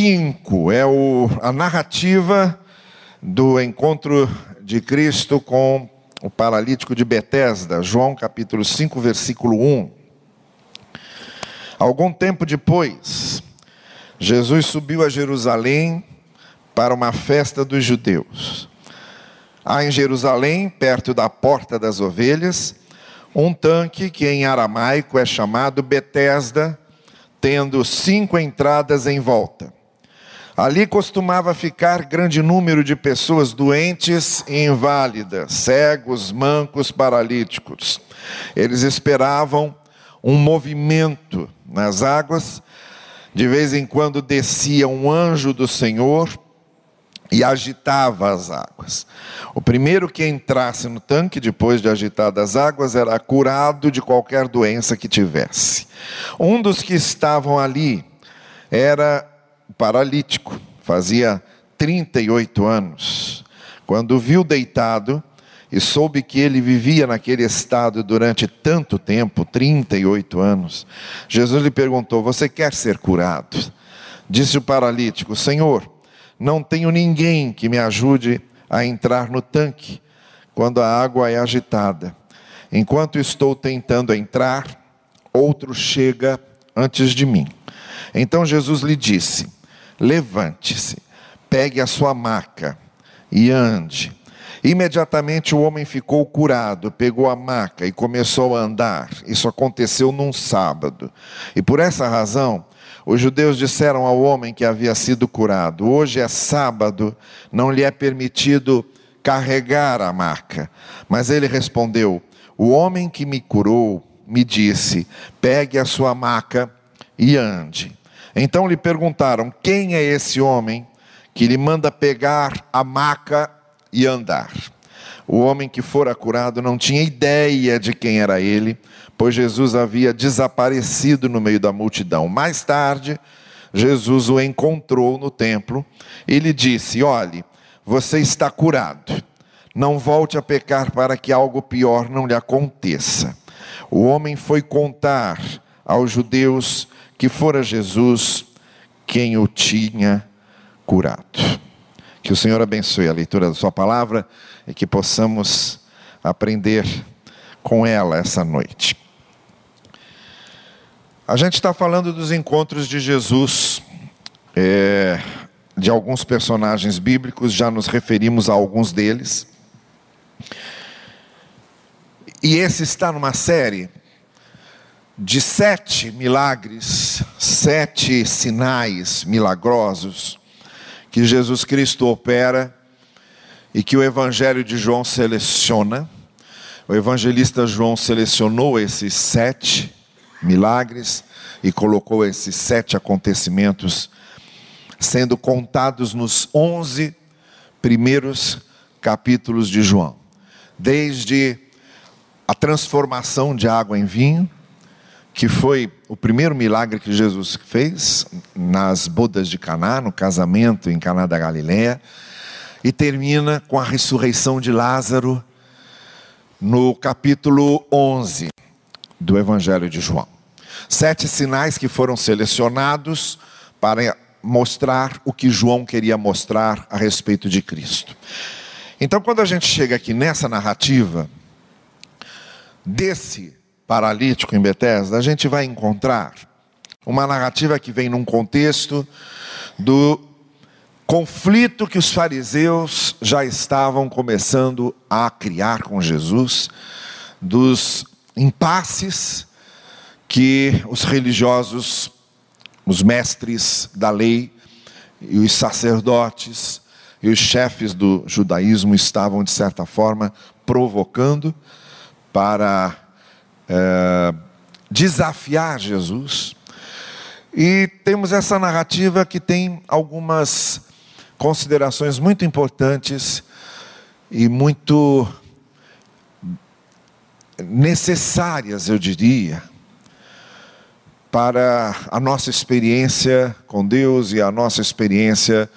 5 é o, a narrativa do encontro de Cristo com o paralítico de Betesda, João capítulo 5, versículo 1. Algum tempo depois, Jesus subiu a Jerusalém para uma festa dos judeus. Há em Jerusalém, perto da porta das ovelhas, um tanque que em aramaico é chamado Betesda, tendo cinco entradas em volta. Ali costumava ficar grande número de pessoas doentes e inválidas, cegos, mancos, paralíticos. Eles esperavam um movimento nas águas. De vez em quando descia um anjo do Senhor e agitava as águas. O primeiro que entrasse no tanque depois de agitadas as águas era curado de qualquer doença que tivesse. Um dos que estavam ali era paralítico, fazia 38 anos. Quando viu deitado e soube que ele vivia naquele estado durante tanto tempo 38 anos Jesus lhe perguntou: Você quer ser curado? Disse o paralítico: Senhor não tenho ninguém que me ajude a entrar no tanque quando a água é agitada. Enquanto estou tentando entrar, outro chega antes de mim. Então Jesus lhe disse: Levante-se, pegue a sua maca e ande. Imediatamente o homem ficou curado, pegou a maca e começou a andar. Isso aconteceu num sábado. E por essa razão, os judeus disseram ao homem que havia sido curado: Hoje é sábado, não lhe é permitido carregar a maca. Mas ele respondeu: O homem que me curou me disse: Pegue a sua maca e ande. Então lhe perguntaram: Quem é esse homem que lhe manda pegar a maca e andar? O homem que fora curado não tinha ideia de quem era ele, pois Jesus havia desaparecido no meio da multidão. Mais tarde, Jesus o encontrou no templo e lhe disse: Olhe, você está curado. Não volte a pecar para que algo pior não lhe aconteça. O homem foi contar aos judeus que fora Jesus quem o tinha curado. Que o Senhor abençoe a leitura da Sua palavra e que possamos aprender com ela essa noite. A gente está falando dos encontros de Jesus, é, de alguns personagens bíblicos, já nos referimos a alguns deles. E esse está numa série de sete milagres, sete sinais milagrosos que Jesus Cristo opera e que o Evangelho de João seleciona. O evangelista João selecionou esses sete milagres e colocou esses sete acontecimentos sendo contados nos onze primeiros capítulos de João, desde a transformação de água em vinho, que foi o primeiro milagre que Jesus fez nas bodas de Caná, no casamento em Caná da Galileia, e termina com a ressurreição de Lázaro no capítulo 11 do Evangelho de João. Sete sinais que foram selecionados para mostrar o que João queria mostrar a respeito de Cristo. Então, quando a gente chega aqui nessa narrativa desse paralítico em Betesda, a gente vai encontrar uma narrativa que vem num contexto do conflito que os fariseus já estavam começando a criar com Jesus, dos impasses que os religiosos, os mestres da lei e os sacerdotes e os chefes do judaísmo estavam, de certa forma, provocando para é, desafiar Jesus. E temos essa narrativa que tem algumas considerações muito importantes e muito necessárias, eu diria, para a nossa experiência com Deus e a nossa experiência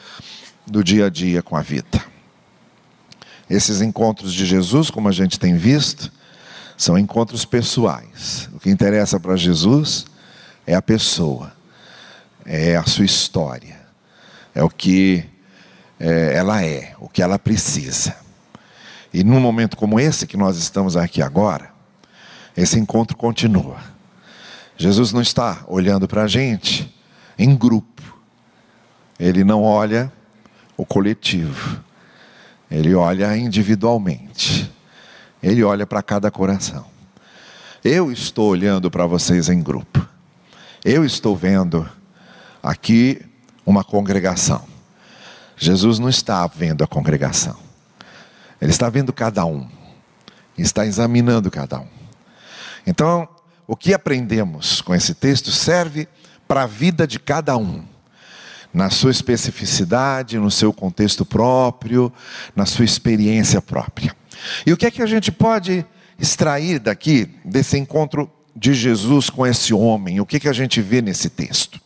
do dia a dia com a vida. Esses encontros de Jesus, como a gente tem visto, são encontros pessoais. O que interessa para Jesus é a pessoa, é a sua história. é o que é, ela é, o que ela precisa. E num momento como esse que nós estamos aqui agora, esse encontro continua. Jesus não está olhando para a gente em grupo, ele não olha o coletivo, ele olha individualmente, ele olha para cada coração. Eu estou olhando para vocês em grupo, eu estou vendo aqui uma congregação. Jesus não está vendo a congregação, ele está vendo cada um, está examinando cada um. Então, o que aprendemos com esse texto serve para a vida de cada um, na sua especificidade, no seu contexto próprio, na sua experiência própria. E o que é que a gente pode extrair daqui, desse encontro de Jesus com esse homem? O que, é que a gente vê nesse texto?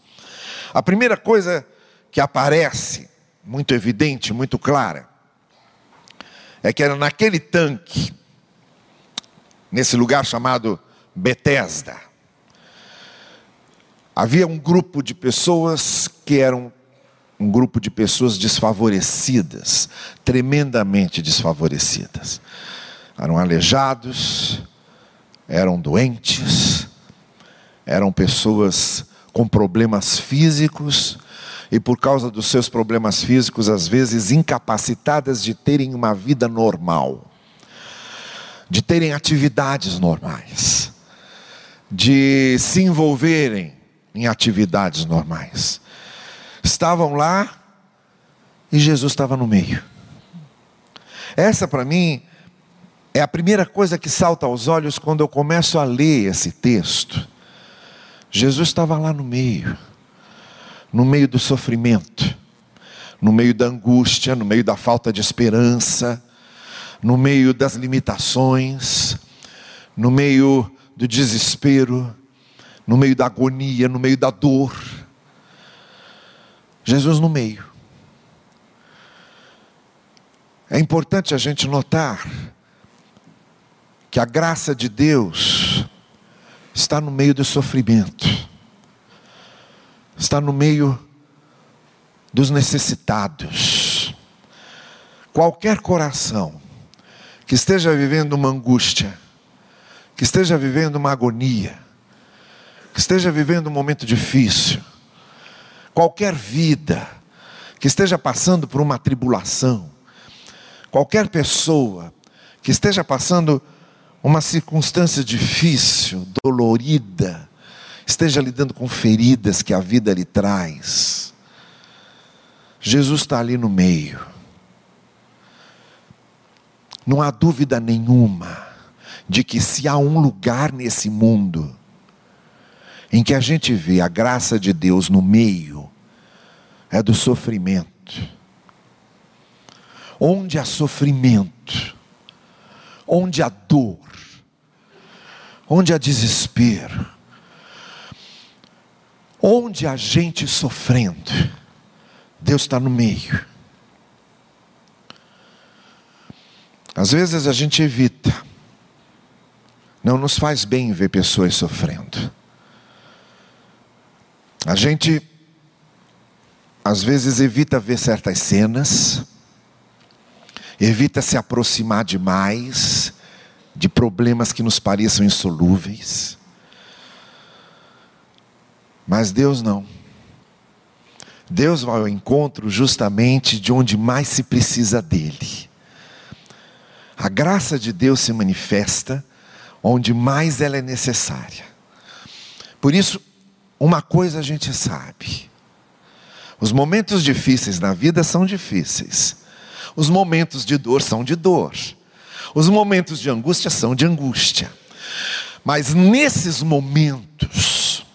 A primeira coisa que aparece, muito evidente, muito clara, é que era naquele tanque, nesse lugar chamado Betesda. Havia um grupo de pessoas que eram um grupo de pessoas desfavorecidas, tremendamente desfavorecidas. Eram aleijados, eram doentes, eram pessoas com problemas físicos e por causa dos seus problemas físicos, às vezes incapacitadas de terem uma vida normal, de terem atividades normais de se envolverem em atividades normais. Estavam lá e Jesus estava no meio. Essa para mim é a primeira coisa que salta aos olhos quando eu começo a ler esse texto. Jesus estava lá no meio, no meio do sofrimento, no meio da angústia, no meio da falta de esperança, no meio das limitações, no meio do desespero, no meio da agonia, no meio da dor. Jesus no meio. É importante a gente notar que a graça de Deus está no meio do sofrimento, está no meio dos necessitados. Qualquer coração que esteja vivendo uma angústia, que esteja vivendo uma agonia, que esteja vivendo um momento difícil, qualquer vida que esteja passando por uma tribulação, qualquer pessoa que esteja passando uma circunstância difícil, dolorida, esteja lidando com feridas que a vida lhe traz, Jesus está ali no meio. Não há dúvida nenhuma de que se há um lugar nesse mundo em que a gente vê a graça de Deus no meio, é do sofrimento. Onde há sofrimento, onde há dor, onde há desespero, onde há gente sofrendo, Deus está no meio. Às vezes a gente evita, não nos faz bem ver pessoas sofrendo. A gente, às vezes, evita ver certas cenas, evita se aproximar demais de problemas que nos pareçam insolúveis. Mas Deus não. Deus vai ao encontro justamente de onde mais se precisa dele. A graça de Deus se manifesta onde mais ela é necessária. Por isso, uma coisa a gente sabe: os momentos difíceis na vida são difíceis, os momentos de dor são de dor, os momentos de angústia são de angústia. Mas nesses momentos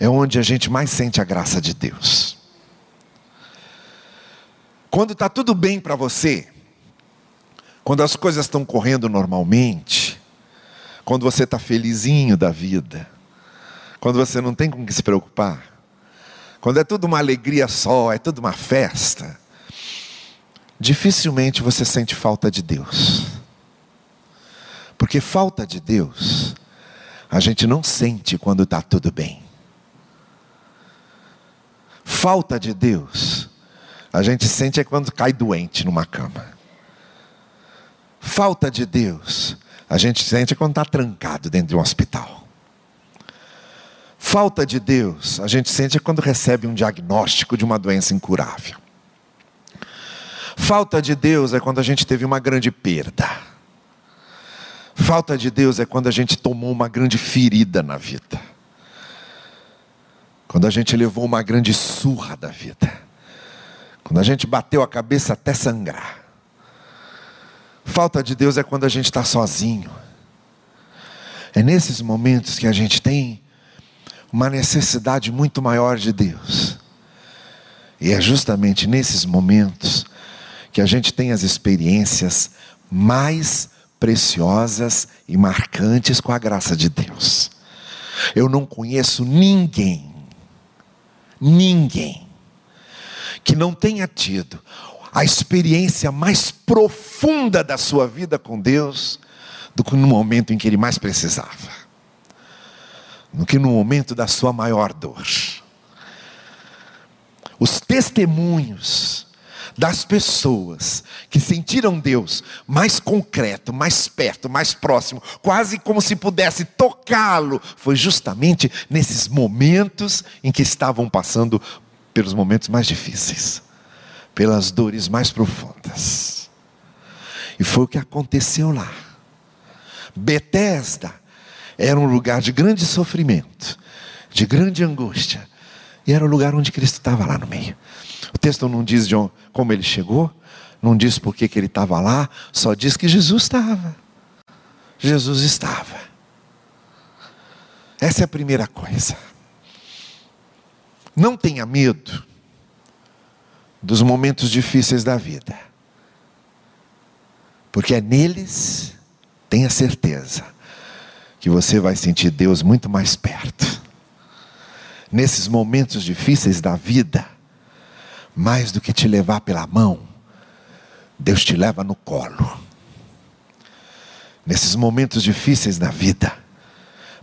é onde a gente mais sente a graça de Deus. Quando está tudo bem para você, quando as coisas estão correndo normalmente, quando você está felizinho da vida, quando você não tem com que se preocupar, quando é tudo uma alegria só, é tudo uma festa, dificilmente você sente falta de Deus. Porque falta de Deus, a gente não sente quando está tudo bem. Falta de Deus, a gente sente é quando cai doente numa cama. Falta de Deus, a gente sente é quando está trancado dentro de um hospital. Falta de Deus, a gente sente é quando recebe um diagnóstico de uma doença incurável. Falta de Deus é quando a gente teve uma grande perda. Falta de Deus é quando a gente tomou uma grande ferida na vida. Quando a gente levou uma grande surra da vida. Quando a gente bateu a cabeça até sangrar. Falta de Deus é quando a gente está sozinho. É nesses momentos que a gente tem uma necessidade muito maior de Deus. E é justamente nesses momentos que a gente tem as experiências mais preciosas e marcantes com a graça de Deus. Eu não conheço ninguém, ninguém, que não tenha tido a experiência mais profunda da sua vida com Deus do que no momento em que ele mais precisava, do que no momento da sua maior dor. Os testemunhos das pessoas que sentiram Deus mais concreto, mais perto, mais próximo, quase como se pudesse tocá-lo, foi justamente nesses momentos em que estavam passando pelos momentos mais difíceis, pelas dores mais profundas. E foi o que aconteceu lá. Betesda era um lugar de grande sofrimento, de grande angústia, e era o lugar onde Cristo estava lá no meio. O texto não diz de onde, como ele chegou, não diz por que ele estava lá, só diz que Jesus estava. Jesus estava. Essa é a primeira coisa. Não tenha medo dos momentos difíceis da vida, porque é neles, tenha certeza, que você vai sentir Deus muito mais perto. Nesses momentos difíceis da vida, mais do que te levar pela mão, Deus te leva no colo. Nesses momentos difíceis da vida,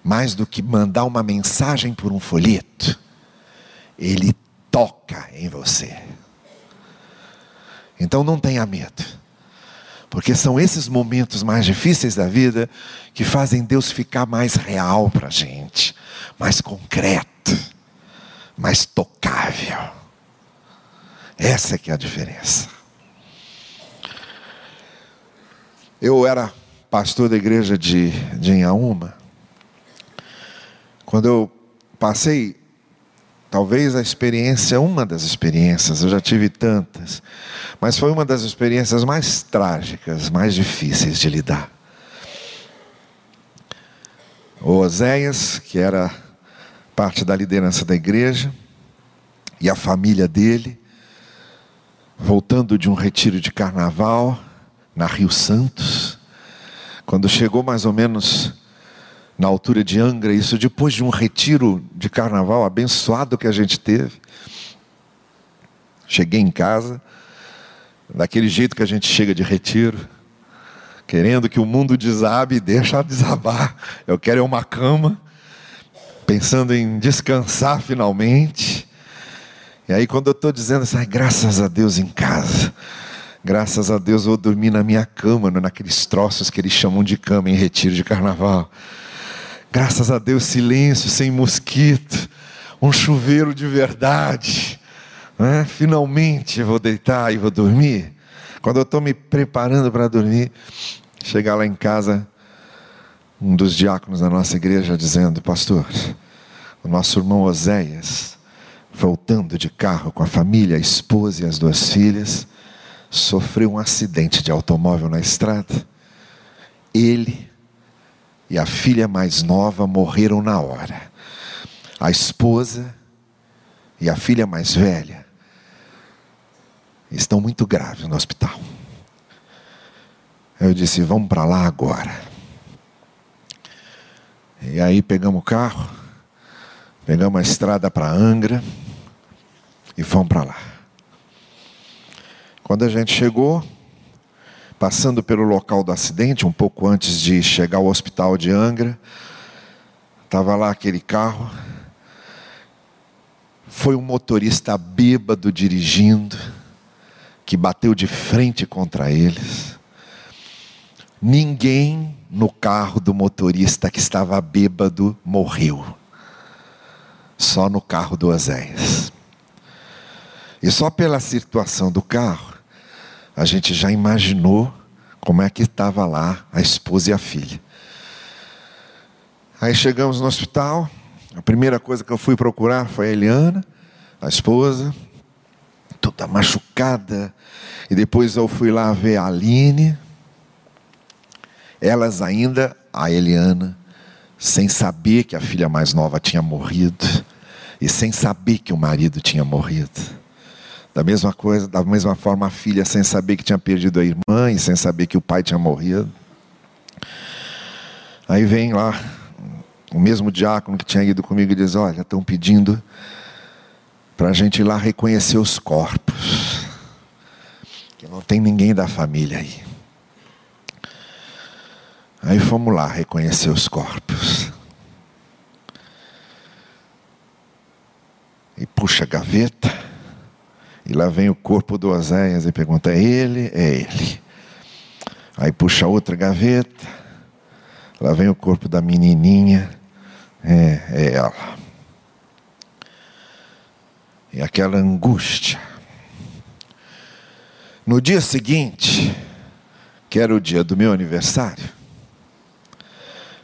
mais do que mandar uma mensagem por um folheto, Ele toca em você. Então não tenha medo, porque são esses momentos mais difíceis da vida que fazem Deus ficar mais real para a gente, mais concreto, mais tocável. Essa é que é a diferença. Eu era pastor da igreja de, de Inhaúma. Quando eu passei, talvez a experiência, uma das experiências, eu já tive tantas, mas foi uma das experiências mais trágicas, mais difíceis de lidar. O Oséias, que era parte da liderança da igreja, e a família dele, voltando de um retiro de carnaval na Rio Santos, quando chegou mais ou menos na altura de Angra, isso depois de um retiro de carnaval abençoado que a gente teve. Cheguei em casa, daquele jeito que a gente chega de retiro, querendo que o mundo desabe e deixa desabar. Eu quero é uma cama, pensando em descansar finalmente. E aí, quando eu estou dizendo assim, graças a Deus em casa, graças a Deus eu vou dormir na minha cama, naqueles troços que eles chamam de cama em retiro de carnaval. Graças a Deus, silêncio, sem mosquito, um chuveiro de verdade. Né? Finalmente vou deitar e vou dormir. Quando eu estou me preparando para dormir, chegar lá em casa, um dos diáconos da nossa igreja dizendo: Pastor, o nosso irmão Oséias voltando de carro com a família, a esposa e as duas filhas, sofreu um acidente de automóvel na estrada. Ele e a filha mais nova morreram na hora. A esposa e a filha mais velha estão muito graves no hospital. Eu disse: Vamos para lá agora. E aí pegamos o carro, pegamos a estrada para Angra e fomos para lá. Quando a gente chegou, passando pelo local do acidente, um pouco antes de chegar ao hospital de Angra, estava lá aquele carro. Foi um motorista bêbado dirigindo, que bateu de frente contra eles. Ninguém no carro do motorista que estava bêbado morreu. Só no carro do Oséias. E só pela situação do carro, a gente já imaginou como é que estava lá a esposa e a filha. Aí chegamos no hospital, a primeira coisa que eu fui procurar foi a Eliana, a esposa, toda machucada. E depois eu fui lá ver a Aline. Elas ainda, a Eliana, sem saber que a filha mais nova tinha morrido e sem saber que o marido tinha morrido. Da mesma coisa, da mesma forma a filha sem saber que tinha perdido a irmã e sem saber que o pai tinha morrido. Aí vem lá o mesmo diácono que tinha ido comigo e diz: Olha, estão pedindo para a gente ir lá reconhecer os corpos, que não tem ninguém da família aí. Aí fomos lá reconhecer os corpos. E puxa a gaveta, e lá vem o corpo do Oséias e pergunta: é ele? É ele. Aí puxa outra gaveta, lá vem o corpo da menininha, é, é ela. E aquela angústia. No dia seguinte, que era o dia do meu aniversário,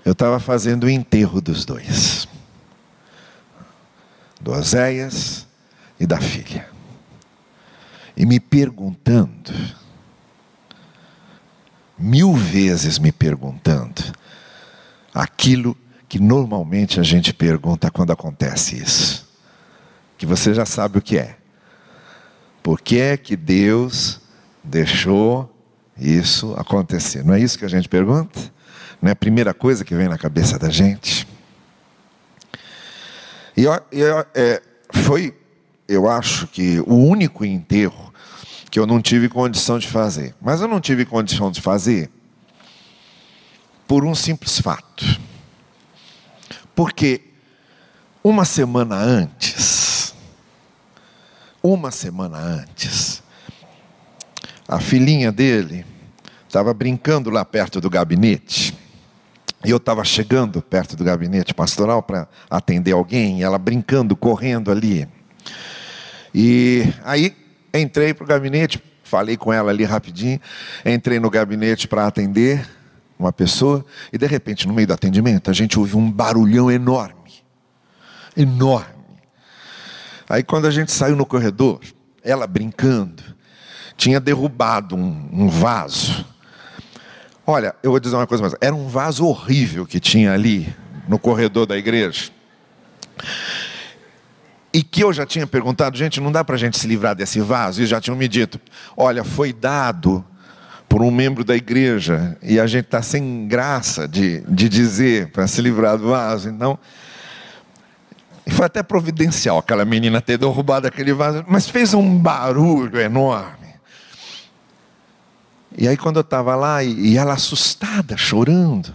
eu estava fazendo o enterro dos dois, do Oséias e da filha, e me perguntando, mil vezes me perguntando, aquilo que normalmente a gente pergunta quando acontece isso, que você já sabe o que é. Por que é que Deus deixou isso acontecer? Não é isso que a gente pergunta? Não é a primeira coisa que vem na cabeça da gente? E é, foi, eu acho que o único enterro que eu não tive condição de fazer. Mas eu não tive condição de fazer por um simples fato. Porque uma semana antes, uma semana antes, a filhinha dele estava brincando lá perto do gabinete. E eu estava chegando perto do gabinete pastoral para atender alguém, e ela brincando, correndo ali. E aí entrei para o gabinete, falei com ela ali rapidinho, entrei no gabinete para atender uma pessoa, e de repente, no meio do atendimento, a gente ouve um barulhão enorme. Enorme. Aí quando a gente saiu no corredor, ela brincando, tinha derrubado um, um vaso. Olha, eu vou dizer uma coisa mais. Era um vaso horrível que tinha ali no corredor da igreja. E que eu já tinha perguntado, gente, não dá para a gente se livrar desse vaso? E já tinham me dito: olha, foi dado por um membro da igreja e a gente está sem graça de, de dizer para se livrar do vaso. Então, foi até providencial aquela menina ter derrubado aquele vaso, mas fez um barulho enorme. E aí, quando eu estava lá, e ela assustada, chorando,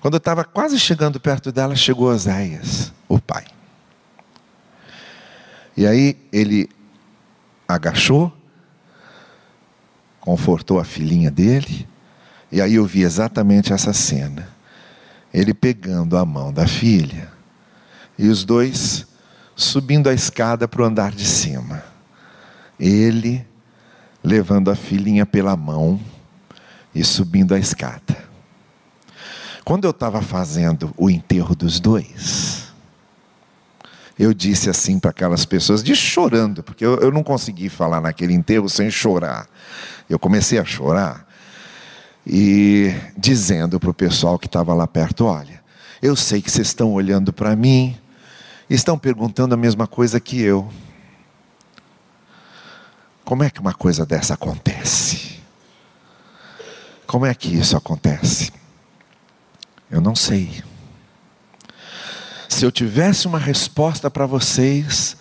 quando eu estava quase chegando perto dela, chegou Oséias, o pai. E aí ele agachou, confortou a filhinha dele, e aí eu vi exatamente essa cena. Ele pegando a mão da filha, e os dois subindo a escada para o andar de cima. Ele levando a filhinha pela mão e subindo a escada. Quando eu estava fazendo o enterro dos dois, eu disse assim para aquelas pessoas, de chorando, porque eu, eu não consegui falar naquele enterro sem chorar. Eu comecei a chorar e dizendo para o pessoal que estava lá perto: olha, eu sei que vocês estão olhando para mim, estão perguntando a mesma coisa que eu. Como é que uma coisa dessa acontece? Como é que isso acontece? Eu não sei. Se eu tivesse uma resposta para vocês,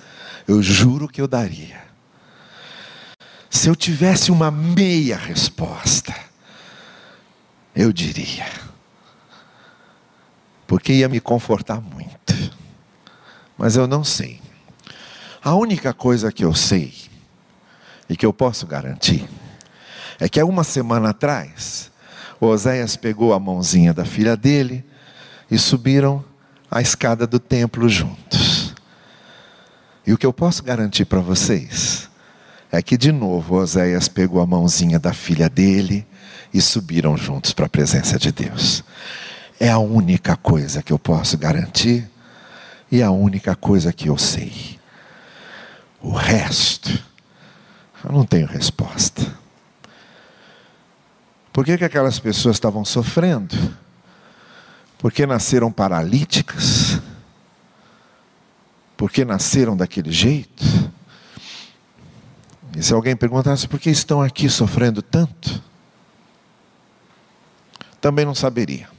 eu juro que eu daria. Se eu tivesse uma meia resposta, eu diria. Porque ia me confortar muito. Mas eu não sei. A única coisa que eu sei e que eu posso garantir é que há uma semana atrás, Oséias pegou a mãozinha da filha dele e subiram a escada do templo juntos. E o que eu posso garantir para vocês é que de novo Oséias pegou a mãozinha da filha dele e subiram juntos para a presença de Deus. É a única coisa que eu posso garantir e a única coisa que eu sei. O resto, eu não tenho resposta. Por que, que aquelas pessoas estavam sofrendo? Porque nasceram paralíticas? Porque nasceram daquele jeito? E se alguém perguntasse por que estão aqui sofrendo tanto? Também não saberia.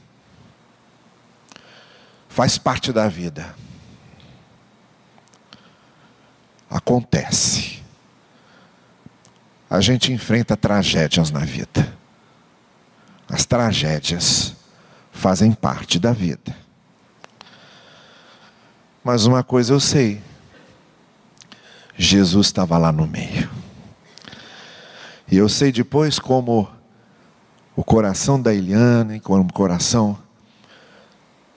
Faz parte da vida. Acontece. A gente enfrenta tragédias na vida. As tragédias fazem parte da vida. Mas uma coisa eu sei: Jesus estava lá no meio. E eu sei depois como o coração da Eliane, como o coração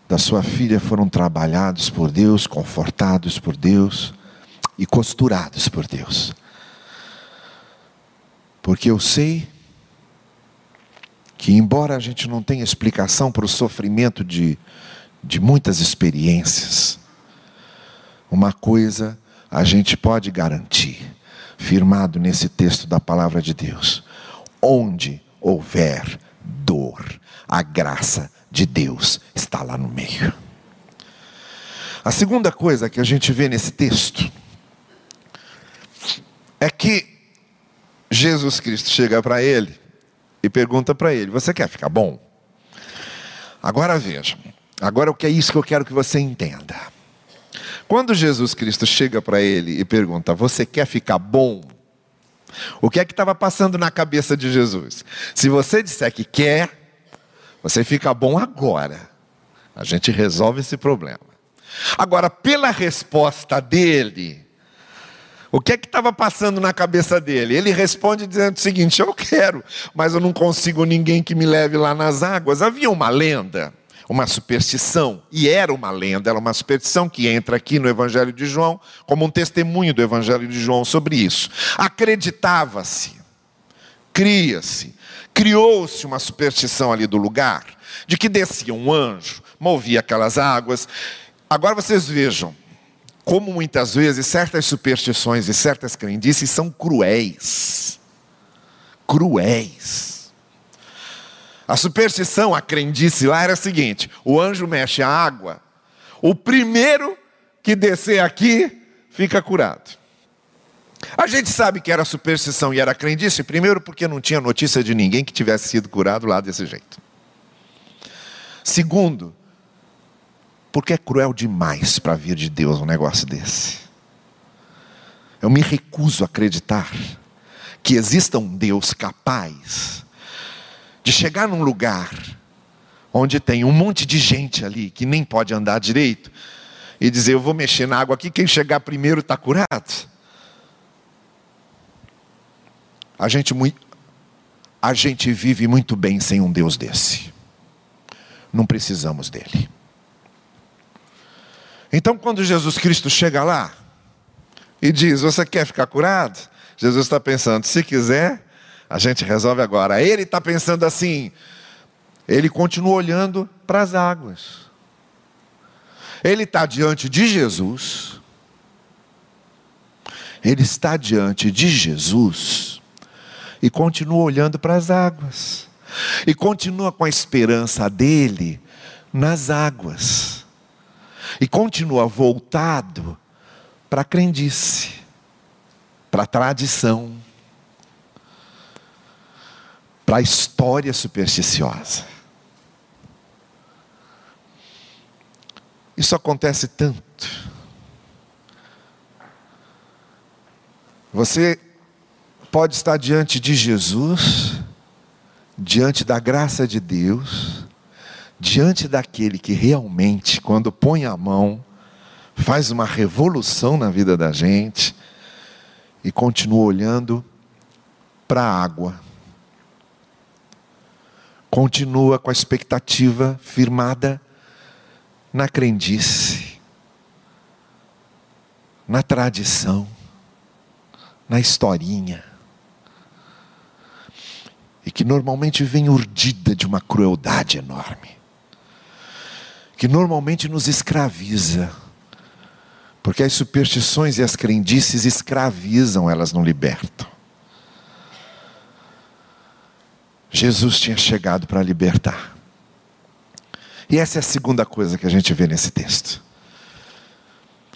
da sua filha foram trabalhados por Deus, confortados por Deus e costurados por Deus. Porque eu sei que, embora a gente não tenha explicação para o sofrimento de, de muitas experiências, uma coisa a gente pode garantir, firmado nesse texto da palavra de Deus: onde houver dor, a graça de Deus está lá no meio. A segunda coisa que a gente vê nesse texto é que Jesus Cristo chega para ele e pergunta para ele: Você quer ficar bom? Agora veja, agora o que é isso que eu quero que você entenda. Quando Jesus Cristo chega para ele e pergunta: Você quer ficar bom? O que é que estava passando na cabeça de Jesus? Se você disser que quer, você fica bom agora. A gente resolve esse problema. Agora, pela resposta dele, o que é que estava passando na cabeça dele? Ele responde dizendo o seguinte: Eu quero, mas eu não consigo ninguém que me leve lá nas águas. Havia uma lenda, uma superstição, e era uma lenda, era uma superstição que entra aqui no Evangelho de João, como um testemunho do Evangelho de João sobre isso. Acreditava-se, cria-se, criou-se uma superstição ali do lugar, de que descia um anjo, movia aquelas águas. Agora vocês vejam, como muitas vezes certas superstições e certas crendices são cruéis. Cruéis. A superstição, a crendice lá era a seguinte: o anjo mexe a água, o primeiro que descer aqui fica curado. A gente sabe que era superstição e era crendice, primeiro porque não tinha notícia de ninguém que tivesse sido curado lá desse jeito. Segundo, porque é cruel demais para vir de Deus um negócio desse. Eu me recuso a acreditar que exista um Deus capaz de chegar num lugar onde tem um monte de gente ali que nem pode andar direito e dizer: Eu vou mexer na água aqui, quem chegar primeiro está curado. A gente, a gente vive muito bem sem um Deus desse. Não precisamos dele. Então, quando Jesus Cristo chega lá e diz: Você quer ficar curado? Jesus está pensando: Se quiser, a gente resolve agora. Ele está pensando assim. Ele continua olhando para as águas. Ele está diante de Jesus. Ele está diante de Jesus e continua olhando para as águas, e continua com a esperança dele nas águas, e continua voltado para a crendice, para a tradição, para a história supersticiosa. Isso acontece tanto. Você pode estar diante de Jesus, diante da graça de Deus, diante daquele que realmente, quando põe a mão, faz uma revolução na vida da gente e continua olhando para a água. Continua com a expectativa firmada na crendice, na tradição, na historinha. E que normalmente vem urdida de uma crueldade enorme. Que normalmente nos escraviza. Porque as superstições e as crendices escravizam, elas não libertam. Jesus tinha chegado para libertar. E essa é a segunda coisa que a gente vê nesse texto.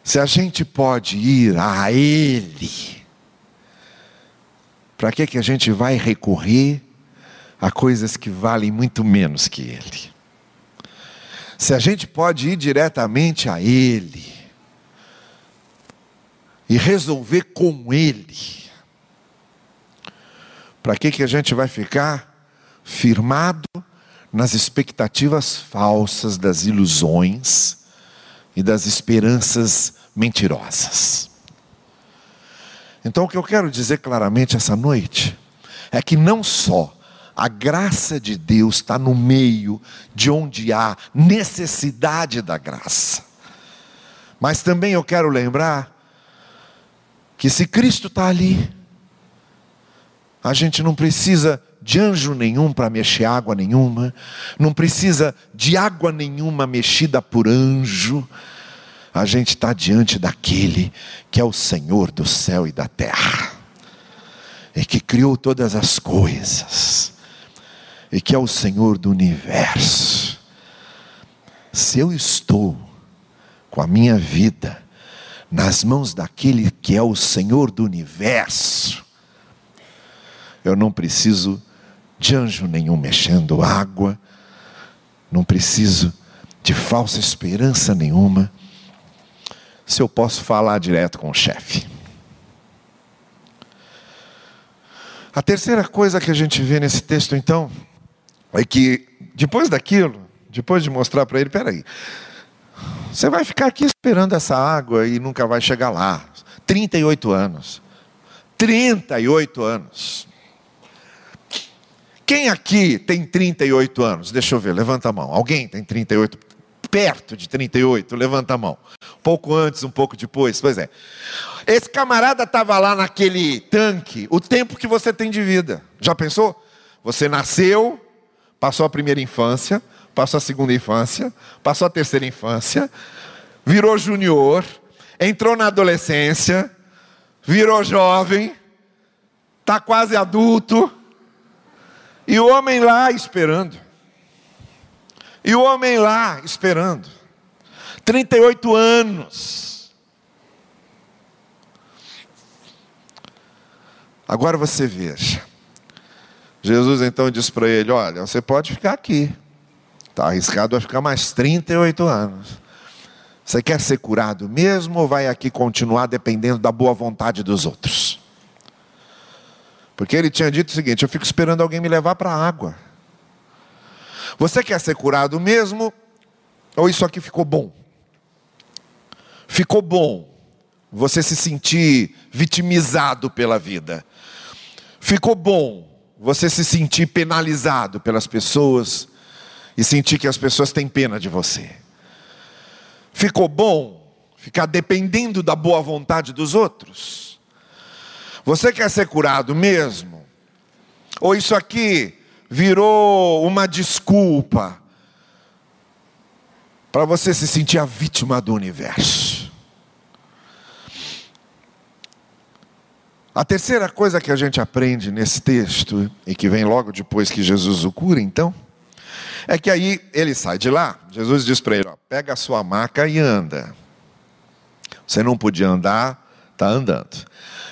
Se a gente pode ir a Ele, para que, que a gente vai recorrer a coisas que valem muito menos que Ele? Se a gente pode ir diretamente a Ele e resolver com Ele, para que, que a gente vai ficar firmado nas expectativas falsas das ilusões e das esperanças mentirosas. Então, o que eu quero dizer claramente essa noite é que não só a graça de Deus está no meio de onde há necessidade da graça, mas também eu quero lembrar que se Cristo está ali, a gente não precisa de anjo nenhum para mexer água nenhuma, não precisa de água nenhuma mexida por anjo. A gente está diante daquele que é o Senhor do céu e da terra, e que criou todas as coisas, e que é o Senhor do universo. Se eu estou com a minha vida nas mãos daquele que é o Senhor do universo, eu não preciso de anjo nenhum mexendo água, não preciso de falsa esperança nenhuma, se eu posso falar direto com o chefe. A terceira coisa que a gente vê nesse texto, então, é que depois daquilo, depois de mostrar para ele, peraí, você vai ficar aqui esperando essa água e nunca vai chegar lá. 38 anos. 38 anos. Quem aqui tem 38 anos? Deixa eu ver, levanta a mão. Alguém tem 38? Perto de 38, levanta a mão. Pouco antes, um pouco depois. Pois é. Esse camarada estava lá naquele tanque o tempo que você tem de vida. Já pensou? Você nasceu, passou a primeira infância, passou a segunda infância, passou a terceira infância, virou junior, entrou na adolescência, virou jovem, está quase adulto e o homem lá esperando. E o homem lá esperando. 38 anos. Agora você veja. Jesus então diz para ele: Olha, você pode ficar aqui. Está arriscado a ficar mais 38 anos. Você quer ser curado mesmo ou vai aqui continuar dependendo da boa vontade dos outros? Porque ele tinha dito o seguinte: eu fico esperando alguém me levar para a água. Você quer ser curado mesmo? Ou isso aqui ficou bom? Ficou bom você se sentir vitimizado pela vida. Ficou bom você se sentir penalizado pelas pessoas e sentir que as pessoas têm pena de você. Ficou bom ficar dependendo da boa vontade dos outros. Você quer ser curado mesmo? Ou isso aqui virou uma desculpa para você se sentir a vítima do universo? A terceira coisa que a gente aprende nesse texto, e que vem logo depois que Jesus o cura, então, é que aí ele sai de lá, Jesus diz para ele: ó, pega a sua maca e anda. Você não podia andar, está andando.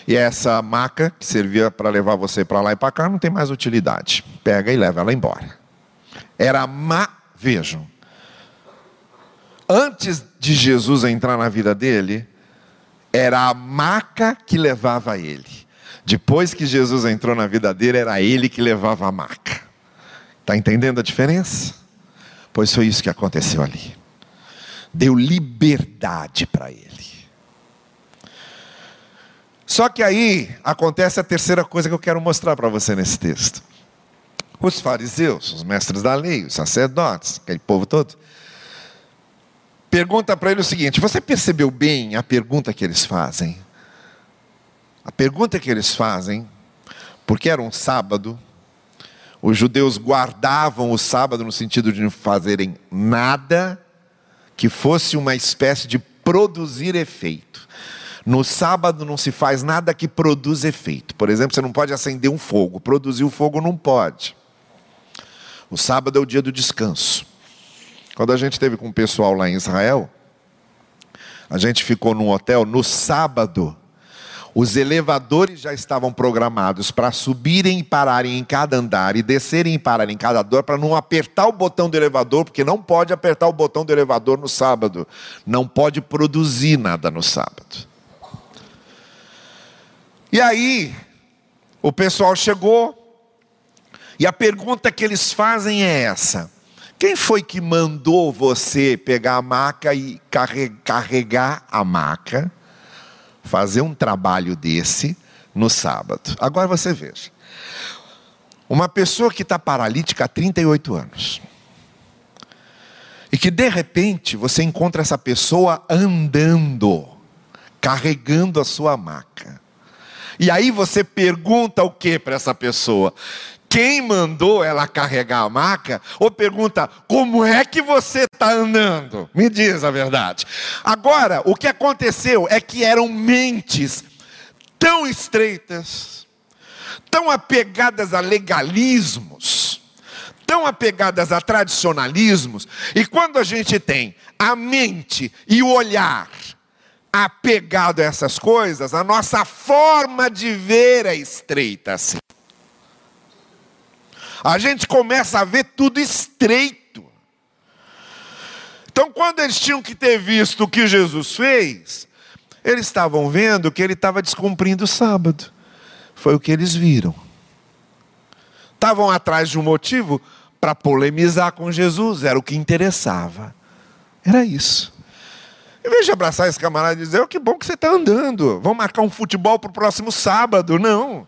E essa maca que servia para levar você para lá e para cá não tem mais utilidade. Pega e leva ela embora. Era má, vejam. Antes de Jesus entrar na vida dele, era a maca que levava ele. Depois que Jesus entrou na vida dele, era ele que levava a maca. Está entendendo a diferença? Pois foi isso que aconteceu ali. Deu liberdade para ele. Só que aí acontece a terceira coisa que eu quero mostrar para você nesse texto. Os fariseus, os mestres da lei, os sacerdotes, aquele povo todo, pergunta para ele o seguinte: Você percebeu bem a pergunta que eles fazem? A pergunta que eles fazem, porque era um sábado, os judeus guardavam o sábado no sentido de não fazerem nada que fosse uma espécie de produzir efeito. No sábado não se faz nada que produza efeito. Por exemplo, você não pode acender um fogo, produzir o fogo não pode. O sábado é o dia do descanso. Quando a gente esteve com o pessoal lá em Israel, a gente ficou num hotel no sábado. Os elevadores já estavam programados para subirem e pararem em cada andar e descerem e pararem em cada andar para não apertar o botão do elevador, porque não pode apertar o botão do elevador no sábado. Não pode produzir nada no sábado. E aí, o pessoal chegou, e a pergunta que eles fazem é essa: quem foi que mandou você pegar a maca e carregar a maca? fazer um trabalho desse no sábado. Agora você veja. Uma pessoa que está paralítica há 38 anos. E que de repente você encontra essa pessoa andando, carregando a sua maca. E aí você pergunta o que para essa pessoa? Quem mandou ela carregar a maca, ou pergunta como é que você está andando? Me diz a verdade. Agora, o que aconteceu é que eram mentes tão estreitas, tão apegadas a legalismos, tão apegadas a tradicionalismos, e quando a gente tem a mente e o olhar apegado a essas coisas, a nossa forma de ver é estreita assim a gente começa a ver tudo estreito. Então, quando eles tinham que ter visto o que Jesus fez, eles estavam vendo que ele estava descumprindo o sábado. Foi o que eles viram. Estavam atrás de um motivo para polemizar com Jesus, era o que interessava. Era isso. Em vez de abraçar esse camarada e dizer, oh, que bom que você está andando, vamos marcar um futebol para o próximo sábado. Não.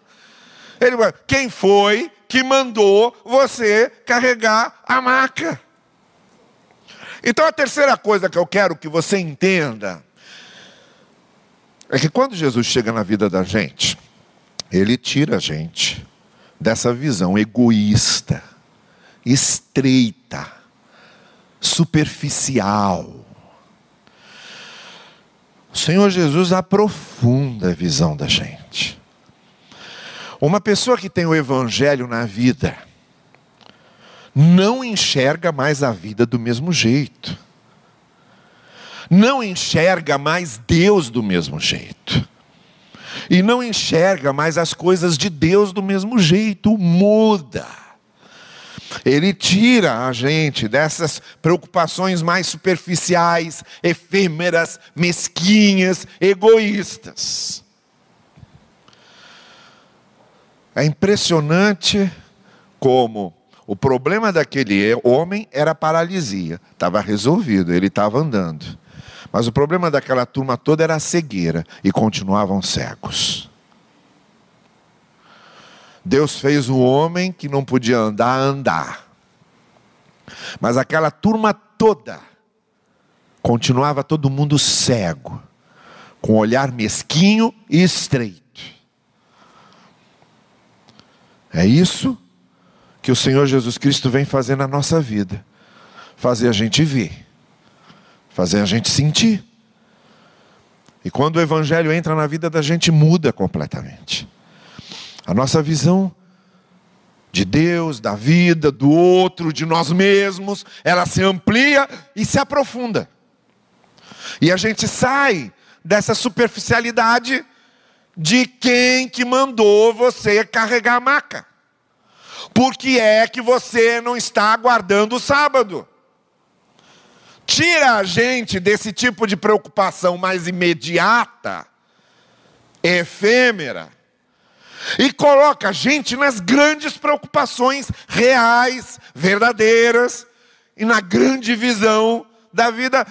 Ele, quem foi que mandou você carregar a maca. Então a terceira coisa que eu quero que você entenda é que quando Jesus chega na vida da gente, ele tira a gente dessa visão egoísta, estreita, superficial. O Senhor Jesus aprofunda a visão da gente. Uma pessoa que tem o evangelho na vida não enxerga mais a vida do mesmo jeito. Não enxerga mais Deus do mesmo jeito. E não enxerga mais as coisas de Deus do mesmo jeito, muda. Ele tira a gente dessas preocupações mais superficiais, efêmeras, mesquinhas, egoístas. É impressionante como o problema daquele homem era a paralisia, estava resolvido, ele estava andando. Mas o problema daquela turma toda era a cegueira e continuavam cegos. Deus fez um homem que não podia andar, andar. Mas aquela turma toda continuava todo mundo cego, com um olhar mesquinho e estreito. É isso que o Senhor Jesus Cristo vem fazer na nossa vida fazer a gente ver, fazer a gente sentir. E quando o Evangelho entra na vida da gente, muda completamente. A nossa visão de Deus, da vida, do outro, de nós mesmos, ela se amplia e se aprofunda. E a gente sai dessa superficialidade de quem que mandou você carregar a maca. Por que é que você não está guardando o sábado? Tira a gente desse tipo de preocupação mais imediata, efêmera, e coloca a gente nas grandes preocupações reais, verdadeiras, e na grande visão da vida,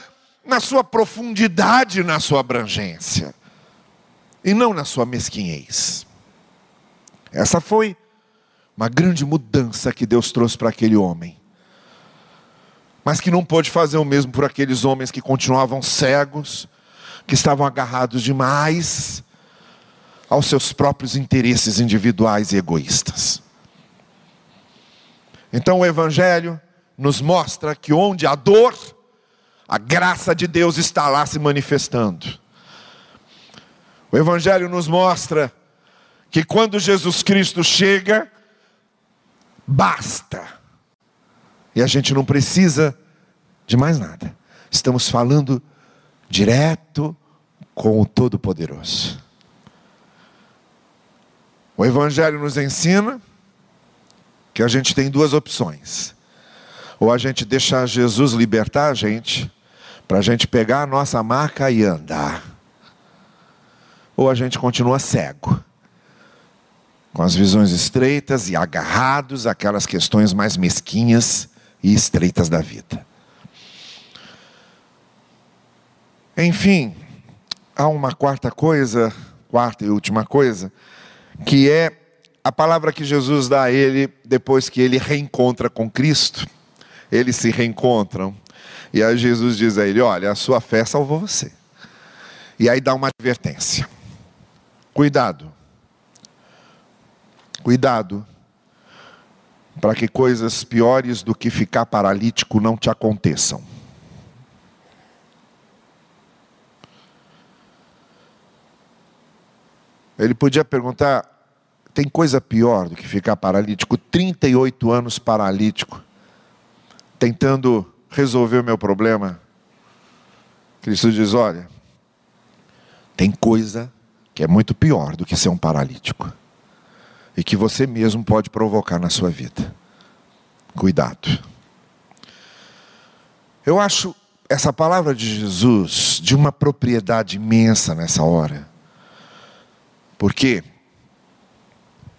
na sua profundidade, na sua abrangência. E não na sua mesquinhez. Essa foi uma grande mudança que Deus trouxe para aquele homem. Mas que não pôde fazer o mesmo por aqueles homens que continuavam cegos, que estavam agarrados demais aos seus próprios interesses individuais e egoístas. Então o Evangelho nos mostra que onde há dor, a graça de Deus está lá se manifestando. O Evangelho nos mostra que quando Jesus Cristo chega, basta. E a gente não precisa de mais nada. Estamos falando direto com o Todo-Poderoso. O Evangelho nos ensina que a gente tem duas opções. Ou a gente deixa Jesus libertar a gente, para a gente pegar a nossa marca e andar ou a gente continua cego, com as visões estreitas e agarrados àquelas questões mais mesquinhas e estreitas da vida. Enfim, há uma quarta coisa, quarta e última coisa, que é a palavra que Jesus dá a ele depois que ele reencontra com Cristo. Eles se reencontram. E aí Jesus diz a ele: Olha, a sua fé salvou você. E aí dá uma advertência. Cuidado. Cuidado. Para que coisas piores do que ficar paralítico não te aconteçam. Ele podia perguntar: tem coisa pior do que ficar paralítico? 38 anos paralítico, tentando resolver o meu problema. Cristo diz: olha, tem coisa que é muito pior do que ser um paralítico e que você mesmo pode provocar na sua vida. Cuidado. Eu acho essa palavra de Jesus de uma propriedade imensa nessa hora. Por quê?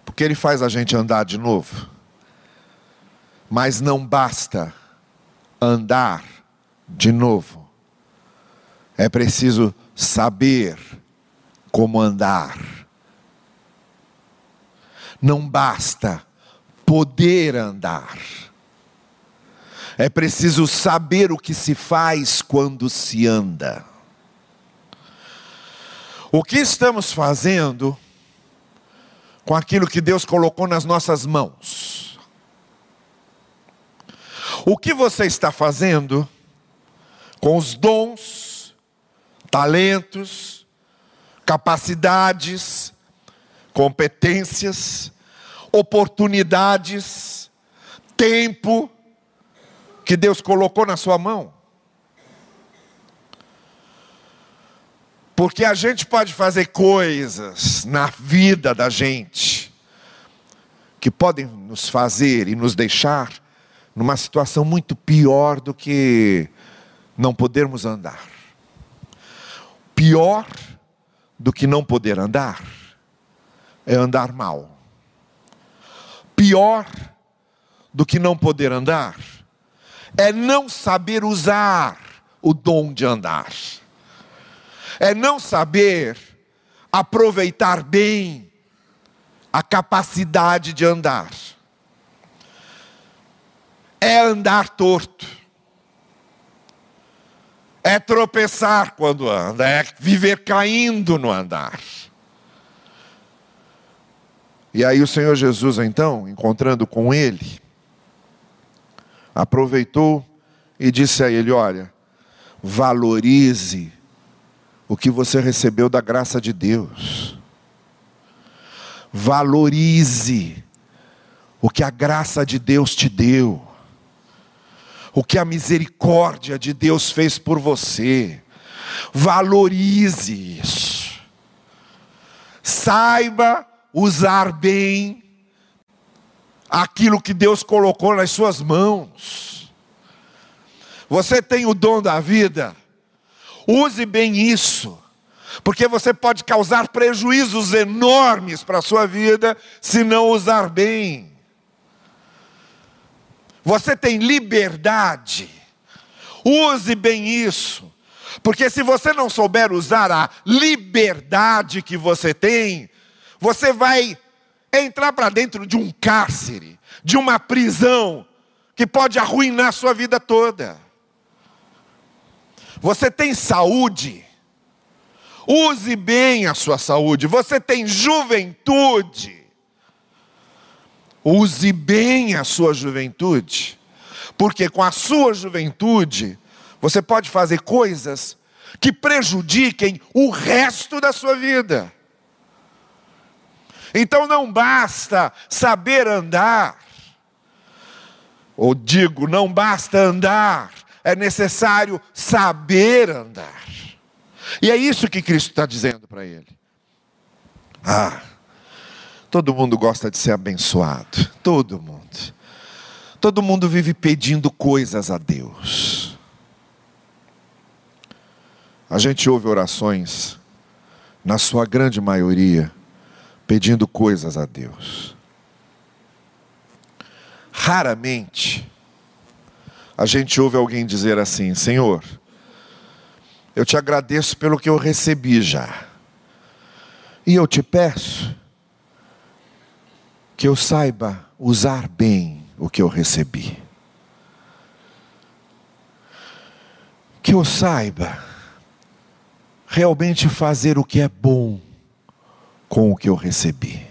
Porque ele faz a gente andar de novo. Mas não basta andar de novo. É preciso saber como andar. Não basta poder andar. É preciso saber o que se faz quando se anda. O que estamos fazendo com aquilo que Deus colocou nas nossas mãos? O que você está fazendo com os dons, talentos, capacidades, competências, oportunidades, tempo que Deus colocou na sua mão. Porque a gente pode fazer coisas na vida da gente que podem nos fazer e nos deixar numa situação muito pior do que não podermos andar. Pior do que não poder andar é andar mal. Pior do que não poder andar é não saber usar o dom de andar. É não saber aproveitar bem a capacidade de andar. É andar torto é tropeçar quando anda, é viver caindo no andar. E aí o Senhor Jesus, então, encontrando com ele, aproveitou e disse a ele: Olha, valorize o que você recebeu da graça de Deus. Valorize o que a graça de Deus te deu o que a misericórdia de Deus fez por você. Valorize isso. Saiba usar bem aquilo que Deus colocou nas suas mãos. Você tem o dom da vida, use bem isso, porque você pode causar prejuízos enormes para a sua vida se não usar bem. Você tem liberdade. Use bem isso. Porque se você não souber usar a liberdade que você tem, você vai entrar para dentro de um cárcere, de uma prisão, que pode arruinar a sua vida toda. Você tem saúde, use bem a sua saúde. Você tem juventude, use bem a sua juventude, porque com a sua juventude, você pode fazer coisas que prejudiquem o resto da sua vida. Então não basta saber andar, ou digo, não basta andar, é necessário saber andar. E é isso que Cristo está dizendo para ele. Ah, todo mundo gosta de ser abençoado, todo mundo. Todo mundo vive pedindo coisas a Deus. A gente ouve orações, na sua grande maioria, pedindo coisas a Deus. Raramente a gente ouve alguém dizer assim: Senhor, eu te agradeço pelo que eu recebi já, e eu te peço que eu saiba usar bem o que eu recebi. Que eu saiba realmente fazer o que é bom com o que eu recebi.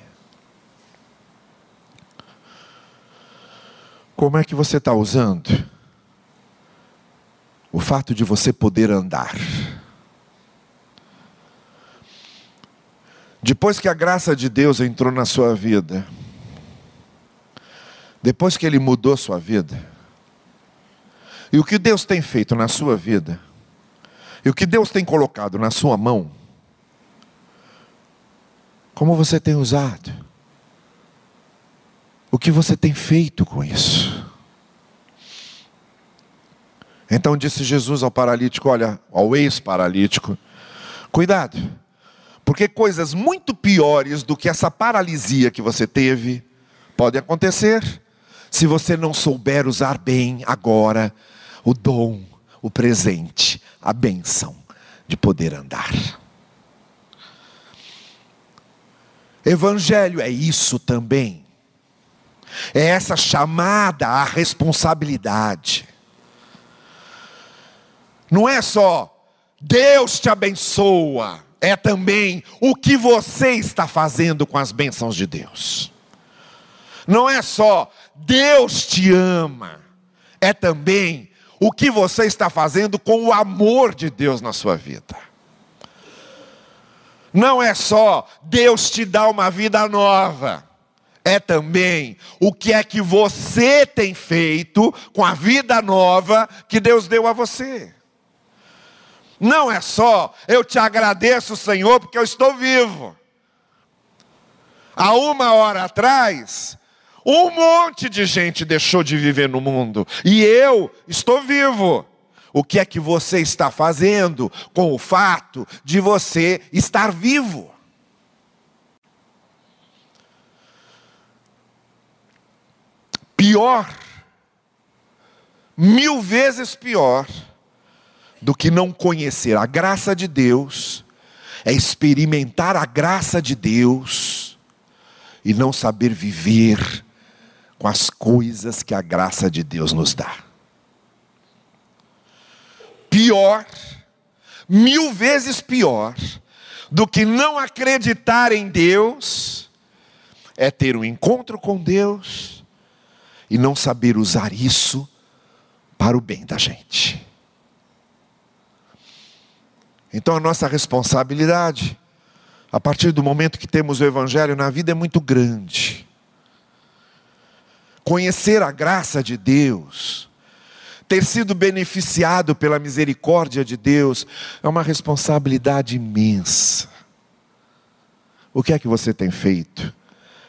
Como é que você está usando o fato de você poder andar? Depois que a graça de Deus entrou na sua vida, depois que Ele mudou sua vida, e o que Deus tem feito na sua vida, e o que Deus tem colocado na sua mão, como você tem usado? O que você tem feito com isso? Então disse Jesus ao paralítico: Olha, ao ex-paralítico, cuidado, porque coisas muito piores do que essa paralisia que você teve podem acontecer se você não souber usar bem agora o dom, o presente, a bênção de poder andar. Evangelho é isso também. É essa chamada à responsabilidade. Não é só Deus te abençoa, é também o que você está fazendo com as bênçãos de Deus. Não é só Deus te ama, é também o que você está fazendo com o amor de Deus na sua vida. Não é só Deus te dá uma vida nova, é também o que é que você tem feito com a vida nova que Deus deu a você. Não é só eu te agradeço, Senhor, porque eu estou vivo. Há uma hora atrás, um monte de gente deixou de viver no mundo e eu estou vivo. O que é que você está fazendo com o fato de você estar vivo? Pior, mil vezes pior, do que não conhecer a graça de Deus, é experimentar a graça de Deus e não saber viver com as coisas que a graça de Deus nos dá pior, mil vezes pior, do que não acreditar em Deus, é ter um encontro com Deus e não saber usar isso para o bem da gente. Então a nossa responsabilidade, a partir do momento que temos o Evangelho na vida, é muito grande. Conhecer a graça de Deus, ter sido beneficiado pela misericórdia de Deus, é uma responsabilidade imensa. O que é que você tem feito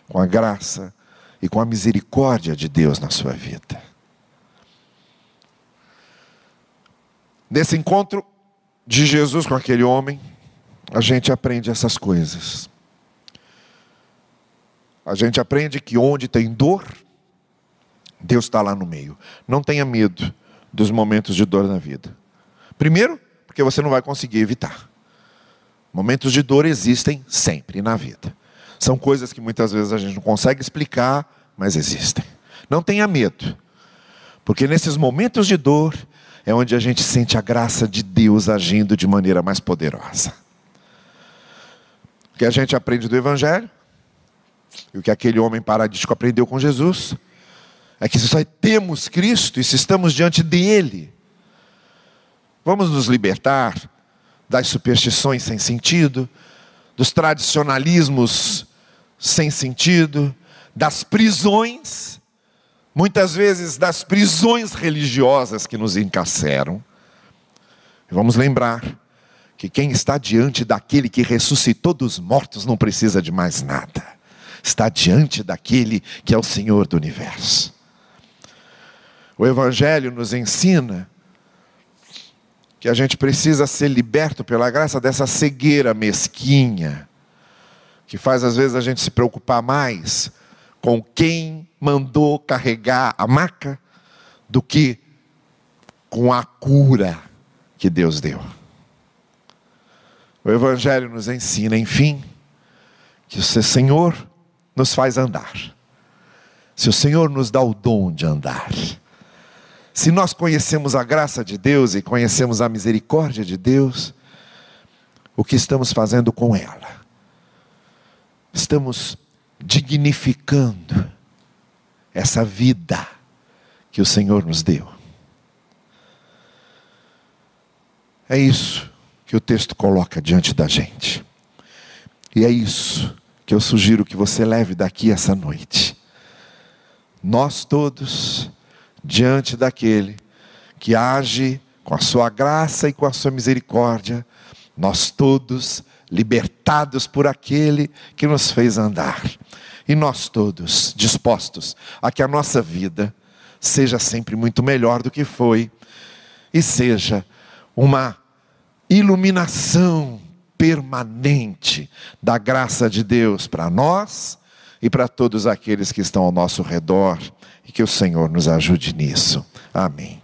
com a graça e com a misericórdia de Deus na sua vida? Nesse encontro de Jesus com aquele homem, a gente aprende essas coisas. A gente aprende que onde tem dor, Deus está lá no meio. Não tenha medo dos momentos de dor na vida. Primeiro, porque você não vai conseguir evitar. Momentos de dor existem sempre na vida. São coisas que muitas vezes a gente não consegue explicar, mas existem. Não tenha medo, porque nesses momentos de dor é onde a gente sente a graça de Deus agindo de maneira mais poderosa. O que a gente aprende do Evangelho, e o que aquele homem paradístico aprendeu com Jesus, é que se só temos Cristo e se estamos diante dele, vamos nos libertar das superstições sem sentido, dos tradicionalismos sem sentido, das prisões, muitas vezes das prisões religiosas que nos encarceram. Vamos lembrar que quem está diante daquele que ressuscitou dos mortos não precisa de mais nada. Está diante daquele que é o Senhor do universo. O Evangelho nos ensina que a gente precisa ser liberto pela graça dessa cegueira mesquinha, que faz às vezes a gente se preocupar mais com quem mandou carregar a maca do que com a cura que Deus deu. O Evangelho nos ensina, enfim, que o Senhor nos faz andar. Se o Senhor nos dá o dom de andar, se nós conhecemos a graça de Deus e conhecemos a misericórdia de Deus, o que estamos fazendo com ela? Estamos dignificando essa vida que o Senhor nos deu. É isso que o texto coloca diante da gente. E é isso que eu sugiro que você leve daqui essa noite. Nós todos diante daquele que age com a sua graça e com a sua misericórdia, nós todos libertados por aquele que nos fez andar. E nós todos dispostos a que a nossa vida seja sempre muito melhor do que foi e seja uma iluminação permanente da graça de Deus para nós e para todos aqueles que estão ao nosso redor e que o Senhor nos ajude nisso. Amém.